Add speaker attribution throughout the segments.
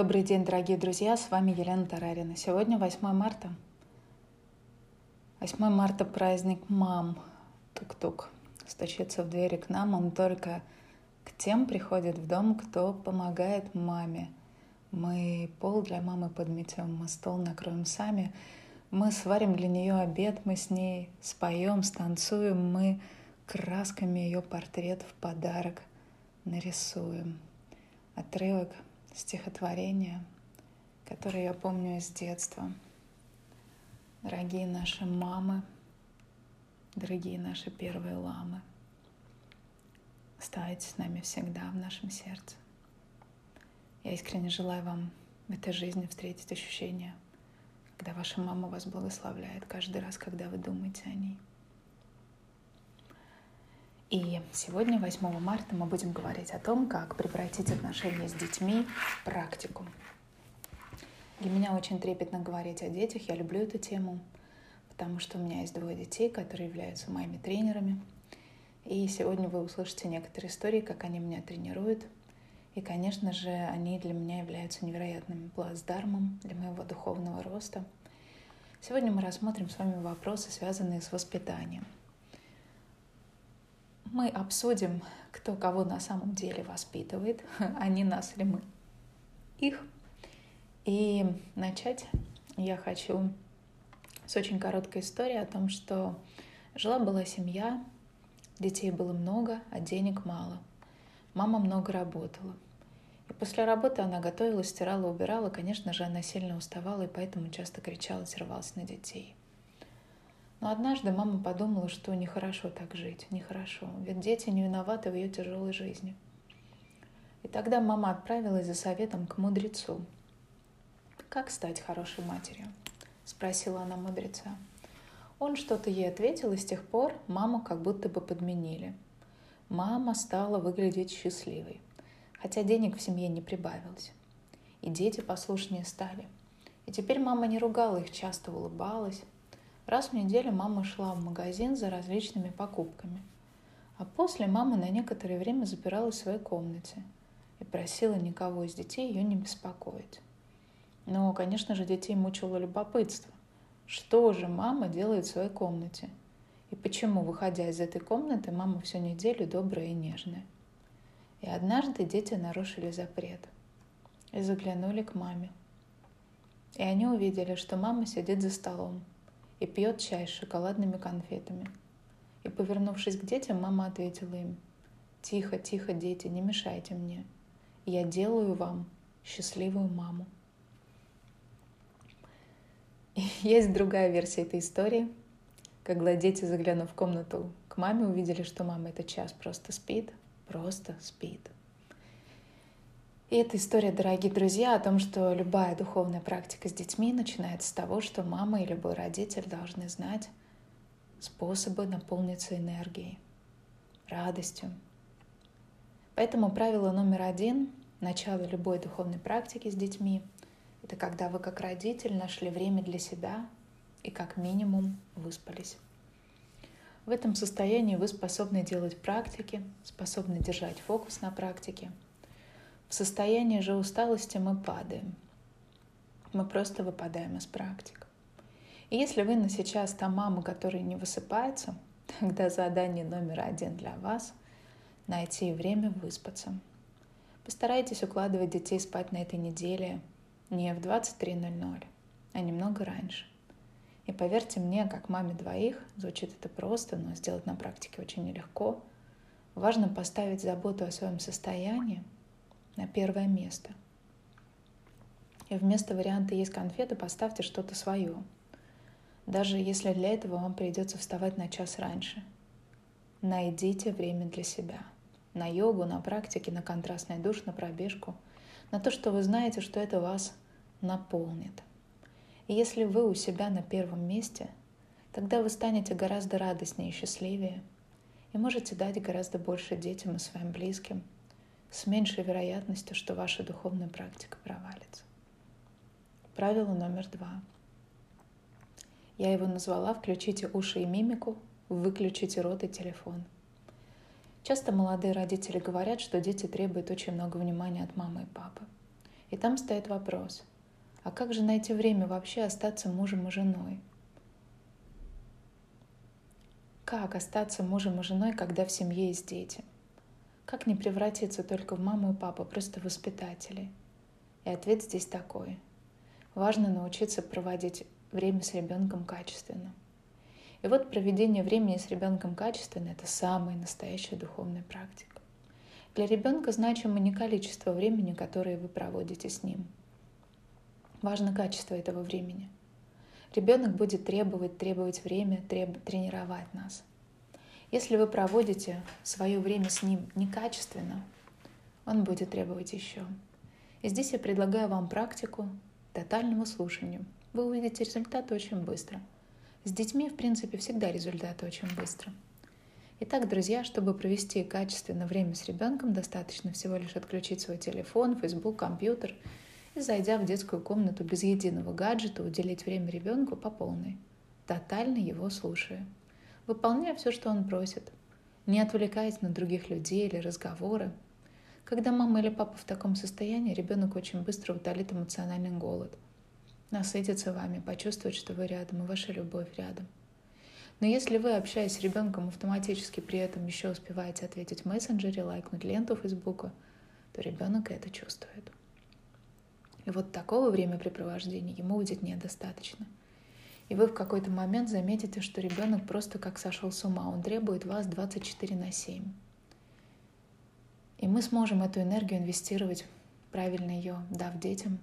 Speaker 1: Добрый день, дорогие друзья, с вами Елена Тарарина. Сегодня 8 марта. 8 марта праздник мам. Тук-тук. Стучится в двери к нам, он только к тем приходит в дом, кто помогает маме. Мы пол для мамы подметем, мы стол накроем сами, мы сварим для нее обед, мы с ней споем, станцуем, мы красками ее портрет в подарок нарисуем. Отрывок стихотворение, которое я помню из детства. Дорогие наши мамы, дорогие наши первые ламы, оставайтесь с нами всегда в нашем сердце. Я искренне желаю вам в этой жизни встретить ощущение, когда ваша мама вас благословляет каждый раз, когда вы думаете о ней. И сегодня, 8 марта, мы будем говорить о том, как превратить отношения с детьми в практику. Для меня очень трепетно говорить о детях, я люблю эту тему, потому что у меня есть двое детей, которые являются моими тренерами. И сегодня вы услышите некоторые истории, как они меня тренируют. И, конечно же, они для меня являются невероятным плацдармом для моего духовного роста. Сегодня мы рассмотрим с вами вопросы, связанные с воспитанием – мы обсудим, кто кого на самом деле воспитывает, а не нас или мы их. И начать я хочу с очень короткой истории о том, что жила-была семья, детей было много, а денег мало. Мама много работала. И после работы она готовила, стирала, убирала. Конечно же, она сильно уставала и поэтому часто кричала, срывалась на детей. Но однажды мама подумала, что нехорошо так жить, нехорошо, ведь дети не виноваты в ее тяжелой жизни. И тогда мама отправилась за советом к мудрецу. «Как стать хорошей матерью?» — спросила она мудреца. Он что-то ей ответил, и с тех пор маму как будто бы подменили. Мама стала выглядеть счастливой, хотя денег в семье не прибавилось. И дети послушнее стали. И теперь мама не ругала их, часто улыбалась, Раз в неделю мама шла в магазин за различными покупками. А после мама на некоторое время запиралась в своей комнате и просила никого из детей ее не беспокоить. Но, конечно же, детей мучило любопытство. Что же мама делает в своей комнате? И почему, выходя из этой комнаты, мама всю неделю добрая и нежная? И однажды дети нарушили запрет и заглянули к маме. И они увидели, что мама сидит за столом и пьет чай с шоколадными конфетами. И, повернувшись к детям, мама ответила им, «Тихо, тихо, дети, не мешайте мне. Я делаю вам счастливую маму». Есть другая версия этой истории, когда дети, заглянув в комнату к маме, увидели, что мама этот час просто спит, просто спит – и эта история, дорогие друзья, о том, что любая духовная практика с детьми начинается с того, что мама и любой родитель должны знать способы наполниться энергией, радостью. Поэтому правило номер один начала любой духовной практики с детьми — это когда вы как родитель нашли время для себя и как минимум выспались. В этом состоянии вы способны делать практики, способны держать фокус на практике — в состоянии же усталости мы падаем. Мы просто выпадаем из практик. И если вы на сейчас та мама, которая не высыпается, тогда задание номер один для вас — найти время выспаться. Постарайтесь укладывать детей спать на этой неделе не в 23.00, а немного раньше. И поверьте мне, как маме двоих, звучит это просто, но сделать на практике очень нелегко, важно поставить заботу о своем состоянии — на первое место. И вместо варианта «есть конфеты» поставьте что-то свое. Даже если для этого вам придется вставать на час раньше. Найдите время для себя. На йогу, на практике, на контрастный душ, на пробежку. На то, что вы знаете, что это вас наполнит. И если вы у себя на первом месте, тогда вы станете гораздо радостнее и счастливее и можете дать гораздо больше детям и своим близким – с меньшей вероятностью, что ваша духовная практика провалится. Правило номер два. Я его назвала «Включите уши и мимику, выключите рот и телефон». Часто молодые родители говорят, что дети требуют очень много внимания от мамы и папы. И там стоит вопрос, а как же найти время вообще остаться мужем и женой? Как остаться мужем и женой, когда в семье есть дети? Как не превратиться только в маму и папу, просто воспитателей? И ответ здесь такой. Важно научиться проводить время с ребенком качественно. И вот проведение времени с ребенком качественно – это самая настоящая духовная практика. Для ребенка значимо не количество времени, которое вы проводите с ним. Важно качество этого времени. Ребенок будет требовать, требовать время, треб... тренировать нас. Если вы проводите свое время с ним некачественно, он будет требовать еще. И здесь я предлагаю вам практику тотальному слушанию. Вы увидите результат очень быстро. С детьми, в принципе, всегда результат очень быстро. Итак, друзья, чтобы провести качественное время с ребенком, достаточно всего лишь отключить свой телефон, Facebook, компьютер и, зайдя в детскую комнату без единого гаджета, уделить время ребенку по полной, тотально его слушая, выполняя все, что он просит, не отвлекаясь на других людей или разговоры, когда мама или папа в таком состоянии, ребенок очень быстро утолит эмоциональный голод. Насытится вами, почувствует, что вы рядом, и ваша любовь рядом. Но если вы, общаясь с ребенком, автоматически при этом еще успеваете ответить в мессенджере, лайкнуть ленту Фейсбука, то ребенок это чувствует. И вот такого времяпрепровождения ему будет недостаточно. И вы в какой-то момент заметите, что ребенок просто как сошел с ума, он требует вас 24 на 7. И мы сможем эту энергию инвестировать, правильно ее дав детям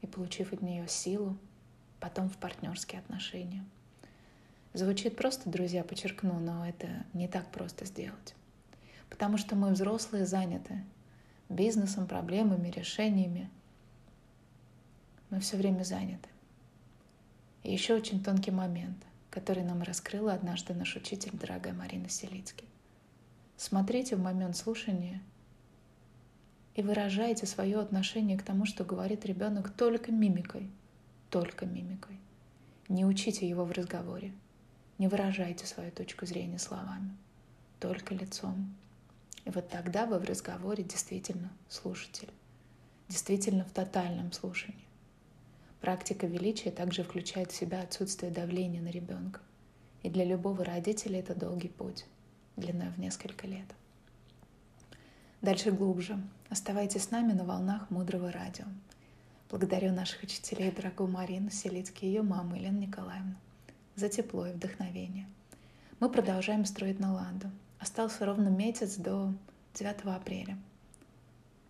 Speaker 1: и получив от нее силу, потом в партнерские отношения. Звучит просто, друзья, подчеркну, но это не так просто сделать. Потому что мы взрослые заняты бизнесом, проблемами, решениями. Мы все время заняты. И еще очень тонкий момент, который нам раскрыла однажды наш учитель, дорогая Марина Селицкий. Смотрите в момент слушания и выражайте свое отношение к тому, что говорит ребенок только мимикой, только мимикой. Не учите его в разговоре, не выражайте свою точку зрения словами, только лицом. И вот тогда вы в разговоре действительно слушатель, действительно в тотальном слушании. Практика величия также включает в себя отсутствие давления на ребенка. И для любого родителя это долгий путь, длиной в несколько лет. Дальше глубже. Оставайтесь с нами на волнах мудрого радио. Благодарю наших учителей, дорогую Марину Селицки и ее маму Елену Николаевну за тепло и вдохновение. Мы продолжаем строить Наланду. Остался ровно месяц до 9 апреля.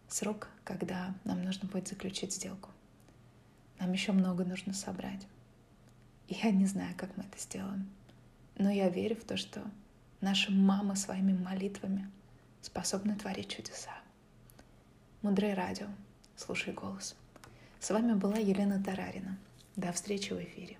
Speaker 1: Срок, когда нам нужно будет заключить сделку. Нам еще много нужно собрать. Я не знаю, как мы это сделаем. Но я верю в то, что наша мама своими молитвами – способны творить чудеса. Мудрое радио. Слушай голос. С вами была Елена Тарарина. До встречи в эфире.